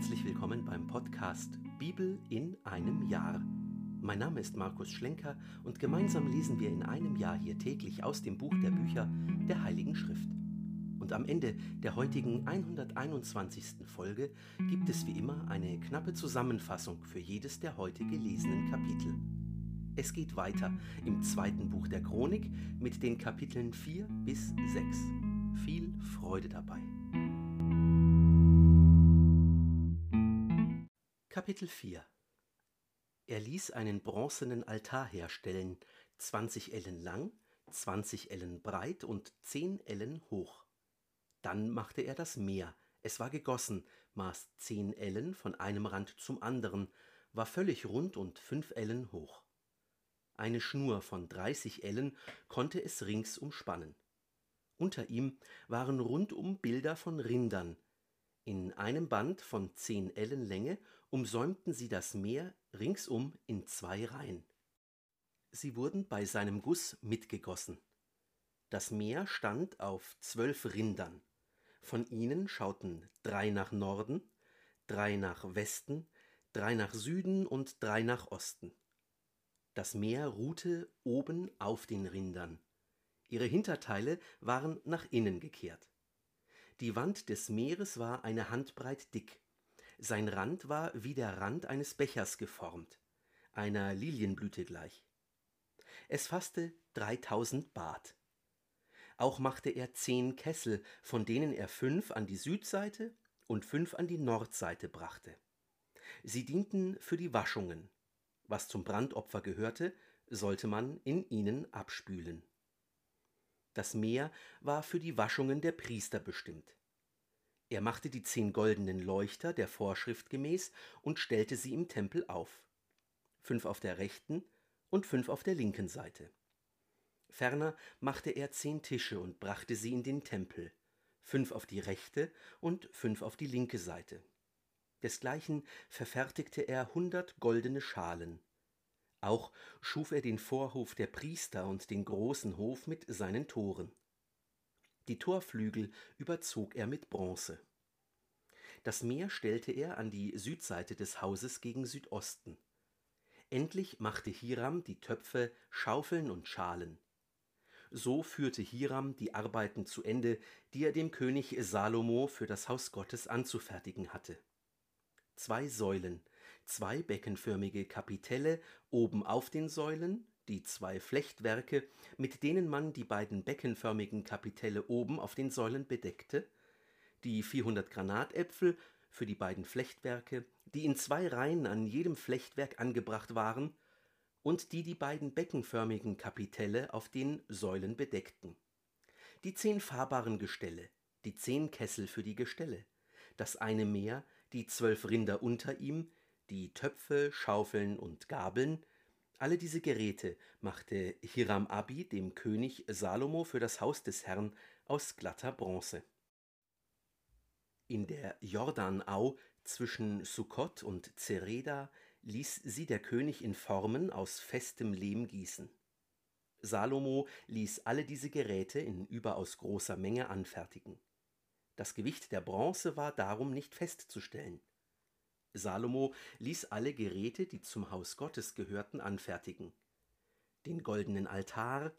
Herzlich willkommen beim Podcast Bibel in einem Jahr. Mein Name ist Markus Schlenker und gemeinsam lesen wir in einem Jahr hier täglich aus dem Buch der Bücher der Heiligen Schrift. Und am Ende der heutigen 121. Folge gibt es wie immer eine knappe Zusammenfassung für jedes der heute gelesenen Kapitel. Es geht weiter im zweiten Buch der Chronik mit den Kapiteln 4 bis 6. Viel Freude dabei. Kapitel 4 Er ließ einen bronzenen Altar herstellen, 20 Ellen lang, 20 Ellen breit und 10 Ellen hoch. Dann machte er das Meer, es war gegossen, maß 10 Ellen von einem Rand zum anderen, war völlig rund und 5 Ellen hoch. Eine Schnur von 30 Ellen konnte es rings umspannen. Unter ihm waren rundum Bilder von Rindern, in einem Band von 10 Ellen Länge umsäumten sie das Meer ringsum in zwei Reihen. Sie wurden bei seinem Guss mitgegossen. Das Meer stand auf zwölf Rindern. Von ihnen schauten drei nach Norden, drei nach Westen, drei nach Süden und drei nach Osten. Das Meer ruhte oben auf den Rindern. Ihre Hinterteile waren nach innen gekehrt. Die Wand des Meeres war eine Handbreit dick sein Rand war wie der Rand eines Bechers geformt, einer Lilienblüte gleich. Es fasste dreitausend Bad. Auch machte er zehn Kessel, von denen er fünf an die Südseite und fünf an die Nordseite brachte. Sie dienten für die Waschungen. Was zum Brandopfer gehörte, sollte man in ihnen abspülen. Das Meer war für die Waschungen der Priester bestimmt. Er machte die zehn goldenen Leuchter der Vorschrift gemäß und stellte sie im Tempel auf. Fünf auf der rechten und fünf auf der linken Seite. Ferner machte er zehn Tische und brachte sie in den Tempel, fünf auf die rechte und fünf auf die linke Seite. Desgleichen verfertigte er hundert goldene Schalen. Auch schuf er den Vorhof der Priester und den großen Hof mit seinen Toren. Die Torflügel überzog er mit Bronze. Das Meer stellte er an die Südseite des Hauses gegen Südosten. Endlich machte Hiram die Töpfe, Schaufeln und Schalen. So führte Hiram die Arbeiten zu Ende, die er dem König Salomo für das Haus Gottes anzufertigen hatte. Zwei Säulen, zwei beckenförmige Kapitelle oben auf den Säulen die zwei Flechtwerke, mit denen man die beiden beckenförmigen Kapitelle oben auf den Säulen bedeckte, die 400 Granatäpfel für die beiden Flechtwerke, die in zwei Reihen an jedem Flechtwerk angebracht waren, und die die beiden beckenförmigen Kapitelle auf den Säulen bedeckten. Die zehn fahrbaren Gestelle, die zehn Kessel für die Gestelle, das eine Meer, die zwölf Rinder unter ihm, die Töpfe, Schaufeln und Gabeln, alle diese Geräte machte Hiram Abi dem König Salomo für das Haus des Herrn aus glatter Bronze. In der Jordanau zwischen Sukkot und Zereda ließ sie der König in Formen aus festem Lehm gießen. Salomo ließ alle diese Geräte in überaus großer Menge anfertigen. Das Gewicht der Bronze war darum nicht festzustellen. Salomo ließ alle Geräte, die zum Haus Gottes gehörten, anfertigen. Den goldenen Altar,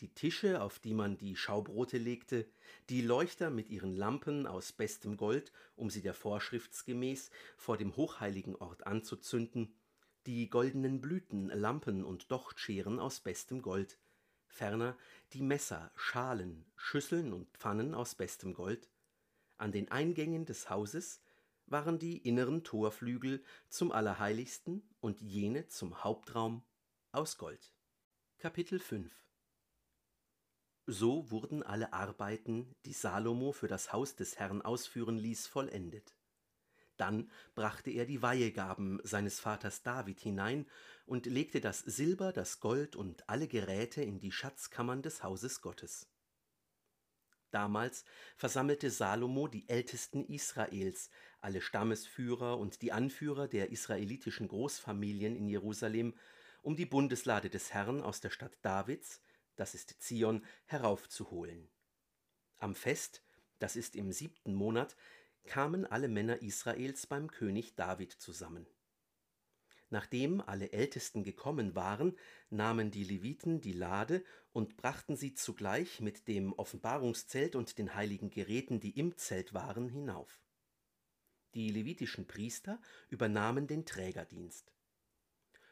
die Tische, auf die man die Schaubrote legte, die Leuchter mit ihren Lampen aus bestem Gold, um sie der Vorschriftsgemäß vor dem hochheiligen Ort anzuzünden, die goldenen Blüten, Lampen und Dochtscheren aus bestem Gold, ferner die Messer, Schalen, Schüsseln und Pfannen aus bestem Gold, an den Eingängen des Hauses waren die inneren Torflügel zum Allerheiligsten und jene zum Hauptraum aus Gold. Kapitel 5 So wurden alle Arbeiten, die Salomo für das Haus des Herrn ausführen ließ, vollendet. Dann brachte er die Weihegaben seines Vaters David hinein und legte das Silber, das Gold und alle Geräte in die Schatzkammern des Hauses Gottes. Damals versammelte Salomo die Ältesten Israels, alle Stammesführer und die Anführer der israelitischen Großfamilien in Jerusalem, um die Bundeslade des Herrn aus der Stadt Davids, das ist Zion, heraufzuholen. Am Fest, das ist im siebten Monat, kamen alle Männer Israels beim König David zusammen. Nachdem alle Ältesten gekommen waren, nahmen die Leviten die Lade und brachten sie zugleich mit dem Offenbarungszelt und den heiligen Geräten, die im Zelt waren, hinauf. Die levitischen Priester übernahmen den Trägerdienst.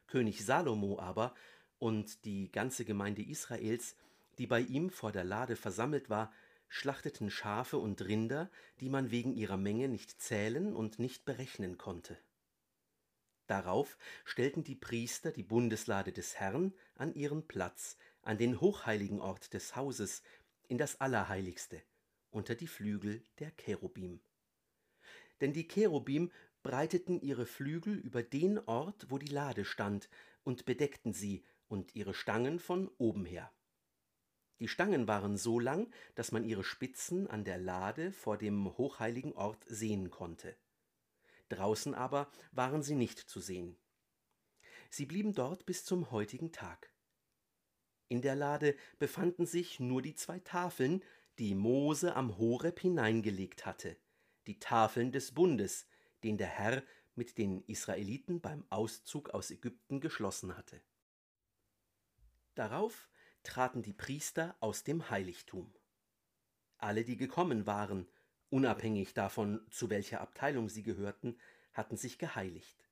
König Salomo aber und die ganze Gemeinde Israels, die bei ihm vor der Lade versammelt war, schlachteten Schafe und Rinder, die man wegen ihrer Menge nicht zählen und nicht berechnen konnte. Darauf stellten die Priester die Bundeslade des Herrn an ihren Platz, an den hochheiligen Ort des Hauses, in das Allerheiligste, unter die Flügel der Cherubim. Denn die Cherubim breiteten ihre Flügel über den Ort, wo die Lade stand, und bedeckten sie und ihre Stangen von oben her. Die Stangen waren so lang, dass man ihre Spitzen an der Lade vor dem hochheiligen Ort sehen konnte draußen aber waren sie nicht zu sehen. Sie blieben dort bis zum heutigen Tag. In der Lade befanden sich nur die zwei Tafeln, die Mose am Horeb hineingelegt hatte, die Tafeln des Bundes, den der Herr mit den Israeliten beim Auszug aus Ägypten geschlossen hatte. Darauf traten die Priester aus dem Heiligtum. Alle, die gekommen waren, Unabhängig davon, zu welcher Abteilung sie gehörten, hatten sich geheiligt.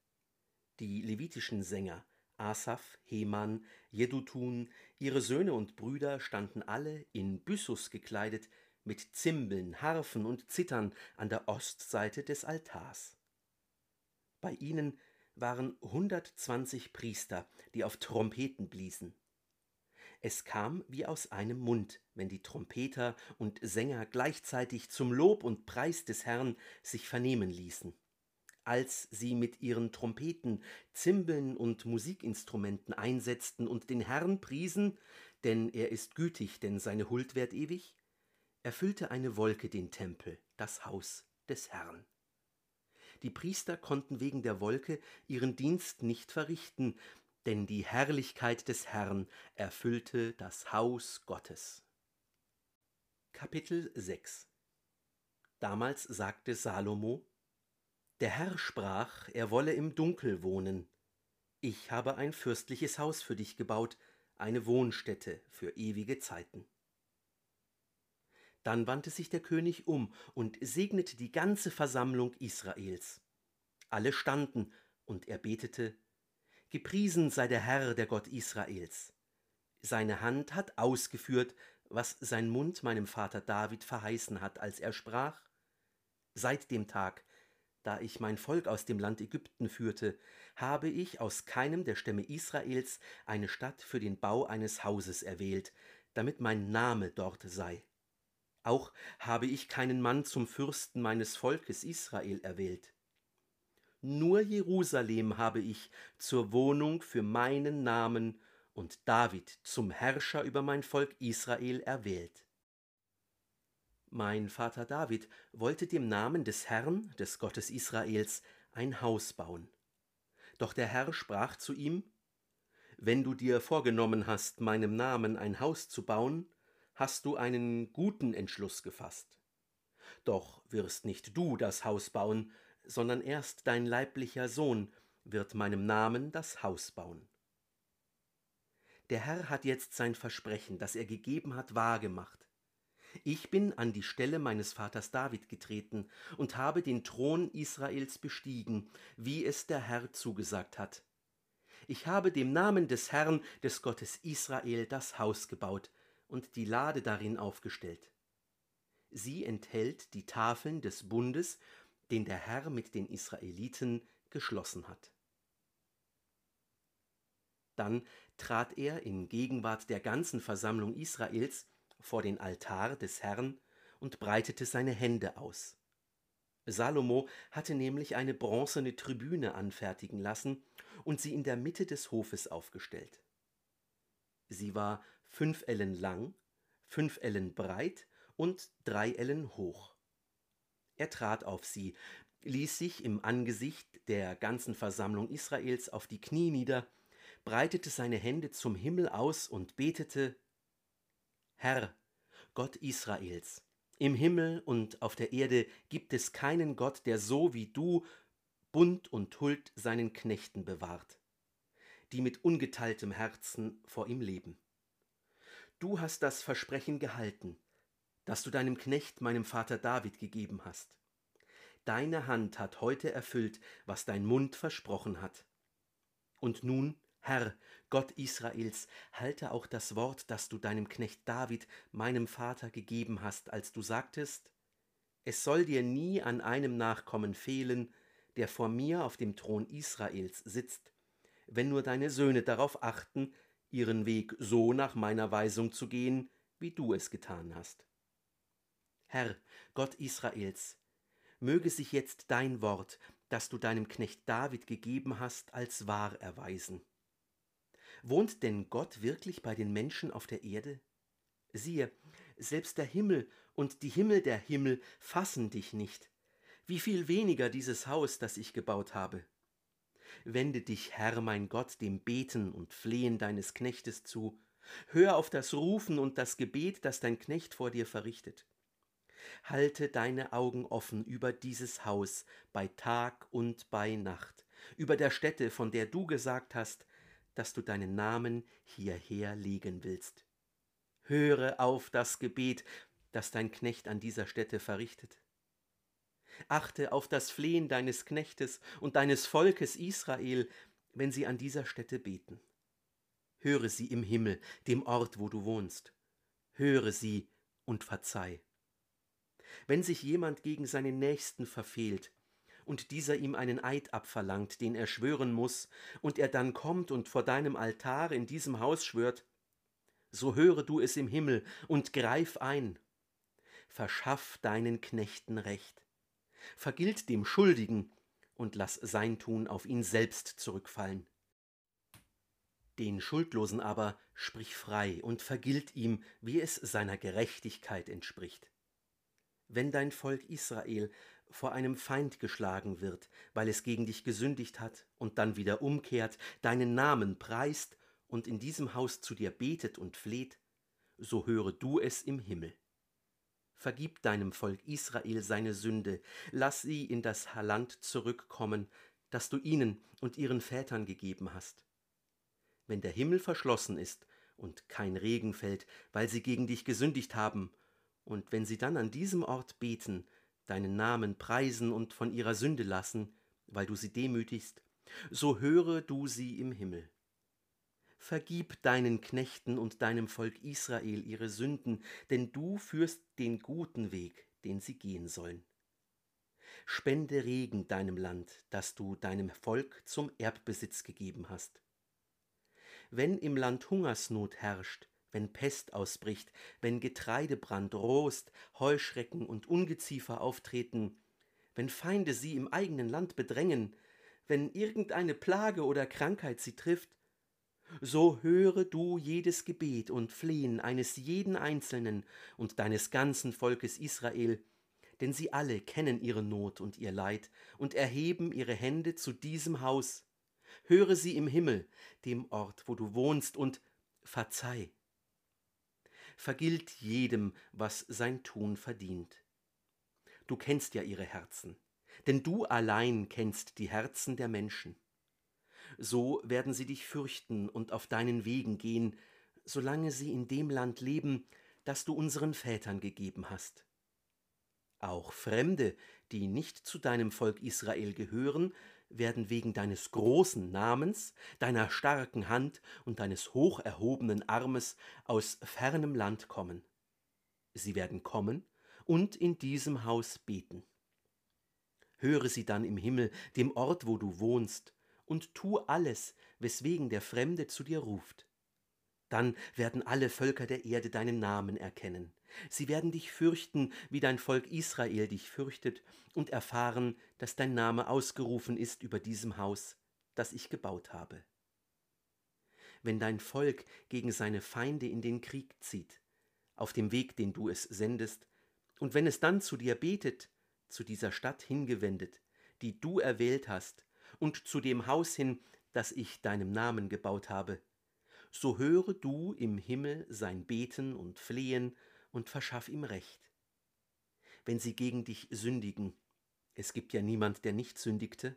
Die levitischen Sänger Asaph, Heman, Jedutun, ihre Söhne und Brüder standen alle in Byssus gekleidet mit Zimbeln, Harfen und Zittern an der Ostseite des Altars. Bei ihnen waren hundertzwanzig Priester, die auf Trompeten bliesen. Es kam wie aus einem Mund, wenn die Trompeter und Sänger gleichzeitig zum Lob und Preis des Herrn sich vernehmen ließen. Als sie mit ihren Trompeten, Zimbeln und Musikinstrumenten einsetzten und den Herrn priesen, denn er ist gütig, denn seine Huld währt ewig, erfüllte eine Wolke den Tempel, das Haus des Herrn. Die Priester konnten wegen der Wolke ihren Dienst nicht verrichten, denn die Herrlichkeit des Herrn erfüllte das Haus Gottes. Kapitel 6 Damals sagte Salomo, Der Herr sprach, er wolle im Dunkel wohnen. Ich habe ein fürstliches Haus für dich gebaut, eine Wohnstätte für ewige Zeiten. Dann wandte sich der König um und segnete die ganze Versammlung Israels. Alle standen, und er betete, Gepriesen sei der Herr, der Gott Israels. Seine Hand hat ausgeführt, was sein Mund meinem Vater David verheißen hat, als er sprach, Seit dem Tag, da ich mein Volk aus dem Land Ägypten führte, habe ich aus keinem der Stämme Israels eine Stadt für den Bau eines Hauses erwählt, damit mein Name dort sei. Auch habe ich keinen Mann zum Fürsten meines Volkes Israel erwählt. Nur Jerusalem habe ich zur Wohnung für meinen Namen und David zum Herrscher über mein Volk Israel erwählt. Mein Vater David wollte dem Namen des Herrn, des Gottes Israels, ein Haus bauen. Doch der Herr sprach zu ihm, Wenn du dir vorgenommen hast, meinem Namen ein Haus zu bauen, hast du einen guten Entschluss gefasst. Doch wirst nicht du das Haus bauen, sondern erst dein leiblicher Sohn wird meinem Namen das Haus bauen. Der Herr hat jetzt sein Versprechen, das er gegeben hat, wahrgemacht. Ich bin an die Stelle meines Vaters David getreten und habe den Thron Israels bestiegen, wie es der Herr zugesagt hat. Ich habe dem Namen des Herrn, des Gottes Israel, das Haus gebaut und die Lade darin aufgestellt. Sie enthält die Tafeln des Bundes den der Herr mit den Israeliten geschlossen hat. Dann trat er in Gegenwart der ganzen Versammlung Israels vor den Altar des Herrn und breitete seine Hände aus. Salomo hatte nämlich eine bronzene Tribüne anfertigen lassen und sie in der Mitte des Hofes aufgestellt. Sie war fünf Ellen lang, fünf Ellen breit und drei Ellen hoch. Er trat auf sie, ließ sich im Angesicht der ganzen Versammlung Israels auf die Knie nieder, breitete seine Hände zum Himmel aus und betete Herr, Gott Israels, Im Himmel und auf der Erde gibt es keinen Gott, der so wie du Bund und Huld seinen Knechten bewahrt, die mit ungeteiltem Herzen vor ihm leben. Du hast das Versprechen gehalten, das du deinem Knecht, meinem Vater David, gegeben hast. Deine Hand hat heute erfüllt, was dein Mund versprochen hat. Und nun, Herr, Gott Israels, halte auch das Wort, das du deinem Knecht David, meinem Vater, gegeben hast, als du sagtest, es soll dir nie an einem Nachkommen fehlen, der vor mir auf dem Thron Israels sitzt, wenn nur deine Söhne darauf achten, ihren Weg so nach meiner Weisung zu gehen, wie du es getan hast. Herr, Gott Israels, möge sich jetzt dein Wort, das du deinem Knecht David gegeben hast, als wahr erweisen. Wohnt denn Gott wirklich bei den Menschen auf der Erde? Siehe, selbst der Himmel und die Himmel der Himmel fassen dich nicht. Wie viel weniger dieses Haus, das ich gebaut habe. Wende dich, Herr mein Gott, dem Beten und Flehen deines Knechtes zu. Hör auf das Rufen und das Gebet, das dein Knecht vor dir verrichtet. Halte deine Augen offen über dieses Haus bei Tag und bei Nacht, über der Stätte, von der du gesagt hast, dass du deinen Namen hierher legen willst. Höre auf das Gebet, das dein Knecht an dieser Stätte verrichtet. Achte auf das Flehen deines Knechtes und deines Volkes Israel, wenn sie an dieser Stätte beten. Höre sie im Himmel, dem Ort, wo du wohnst. Höre sie und verzeih. Wenn sich jemand gegen seinen Nächsten verfehlt, und dieser ihm einen Eid abverlangt, den er schwören muss, und er dann kommt und vor deinem Altar in diesem Haus schwört, so höre du es im Himmel und greif ein. Verschaff deinen Knechten Recht. Vergilt dem Schuldigen und lass sein Tun auf ihn selbst zurückfallen. Den Schuldlosen aber sprich frei und vergilt ihm, wie es seiner Gerechtigkeit entspricht. Wenn dein Volk Israel vor einem Feind geschlagen wird, weil es gegen dich gesündigt hat und dann wieder umkehrt, deinen Namen preist und in diesem Haus zu dir betet und fleht, so höre du es im Himmel. Vergib deinem Volk Israel seine Sünde, lass sie in das Land zurückkommen, das du ihnen und ihren Vätern gegeben hast. Wenn der Himmel verschlossen ist und kein Regen fällt, weil sie gegen dich gesündigt haben, und wenn sie dann an diesem Ort beten, deinen Namen preisen und von ihrer Sünde lassen, weil du sie demütigst, so höre du sie im Himmel. Vergib deinen Knechten und deinem Volk Israel ihre Sünden, denn du führst den guten Weg, den sie gehen sollen. Spende Regen deinem Land, das du deinem Volk zum Erbbesitz gegeben hast. Wenn im Land Hungersnot herrscht, wenn Pest ausbricht, wenn Getreidebrand, Rost, Heuschrecken und Ungeziefer auftreten, wenn Feinde sie im eigenen Land bedrängen, wenn irgendeine Plage oder Krankheit sie trifft, so höre du jedes Gebet und Flehen eines jeden Einzelnen und deines ganzen Volkes Israel, denn sie alle kennen ihre Not und ihr Leid und erheben ihre Hände zu diesem Haus. Höre sie im Himmel, dem Ort, wo du wohnst, und verzeih vergilt jedem, was sein Tun verdient. Du kennst ja ihre Herzen, denn du allein kennst die Herzen der Menschen. So werden sie dich fürchten und auf deinen Wegen gehen, solange sie in dem Land leben, das du unseren Vätern gegeben hast. Auch Fremde, die nicht zu deinem Volk Israel gehören, werden wegen deines großen Namens, deiner starken Hand und deines hoch erhobenen Armes aus fernem Land kommen. Sie werden kommen und in diesem Haus beten. Höre sie dann im Himmel, dem Ort, wo du wohnst, und tu alles, weswegen der Fremde zu dir ruft. Dann werden alle Völker der Erde deinen Namen erkennen, Sie werden dich fürchten, wie dein Volk Israel dich fürchtet, und erfahren, dass dein Name ausgerufen ist über diesem Haus, das ich gebaut habe. Wenn dein Volk gegen seine Feinde in den Krieg zieht, auf dem Weg, den du es sendest, und wenn es dann zu dir betet, zu dieser Stadt hingewendet, die du erwählt hast, und zu dem Haus hin, das ich deinem Namen gebaut habe, so höre du im Himmel sein Beten und Flehen und verschaff ihm Recht. wenn sie gegen dich sündigen, es gibt ja niemand, der nicht sündigte,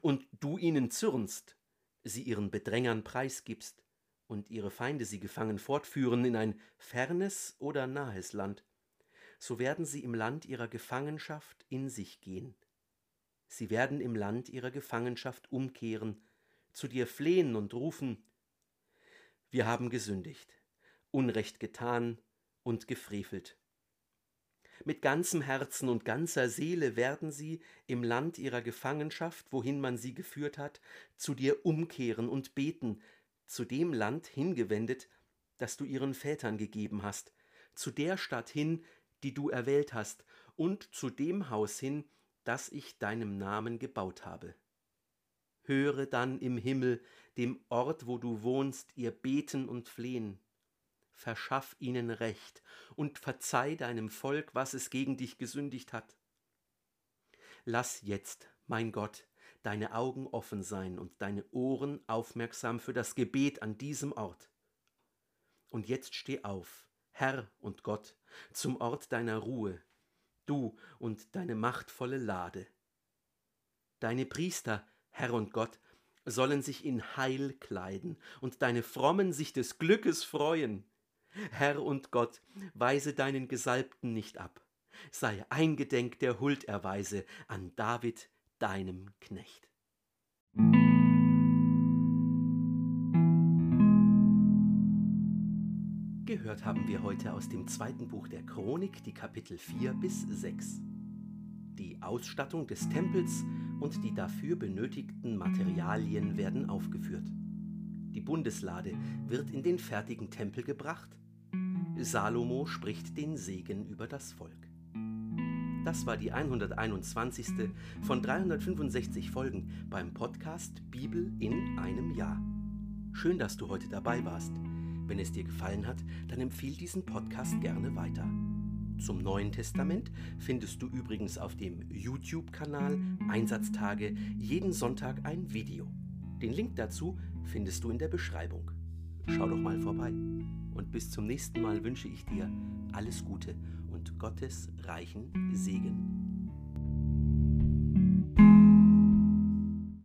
und du ihnen zürnst, sie ihren Bedrängern preisgibst und ihre Feinde sie gefangen fortführen in ein fernes oder nahes Land, so werden sie im Land ihrer Gefangenschaft in sich gehen. Sie werden im Land ihrer Gefangenschaft umkehren, zu dir flehen und rufen, wir haben gesündigt, Unrecht getan und gefrevelt. Mit ganzem Herzen und ganzer Seele werden sie im Land ihrer Gefangenschaft, wohin man sie geführt hat, zu dir umkehren und beten, zu dem Land hingewendet, das du ihren Vätern gegeben hast, zu der Stadt hin, die du erwählt hast, und zu dem Haus hin, das ich deinem Namen gebaut habe. Höre dann im Himmel, dem Ort, wo du wohnst, ihr Beten und Flehen. Verschaff ihnen Recht und verzeih deinem Volk, was es gegen dich gesündigt hat. Lass jetzt, mein Gott, deine Augen offen sein und deine Ohren aufmerksam für das Gebet an diesem Ort. Und jetzt steh auf, Herr und Gott, zum Ort deiner Ruhe, du und deine machtvolle Lade. Deine Priester, Herr und Gott, sollen sich in Heil kleiden und deine Frommen sich des Glückes freuen. Herr und Gott, weise deinen Gesalbten nicht ab, sei eingedenk der Hulderweise an David, deinem Knecht. Gehört haben wir heute aus dem zweiten Buch der Chronik die Kapitel 4 bis 6. Die Ausstattung des Tempels und die dafür benötigten Materialien werden aufgeführt. Die Bundeslade wird in den fertigen Tempel gebracht. Salomo spricht den Segen über das Volk. Das war die 121. von 365 Folgen beim Podcast Bibel in einem Jahr. Schön, dass du heute dabei warst. Wenn es dir gefallen hat, dann empfiehl diesen Podcast gerne weiter. Zum Neuen Testament findest du übrigens auf dem YouTube-Kanal Einsatztage jeden Sonntag ein Video. Den Link dazu findest du in der Beschreibung. Schau doch mal vorbei. Und bis zum nächsten Mal wünsche ich dir alles Gute und Gottes reichen Segen.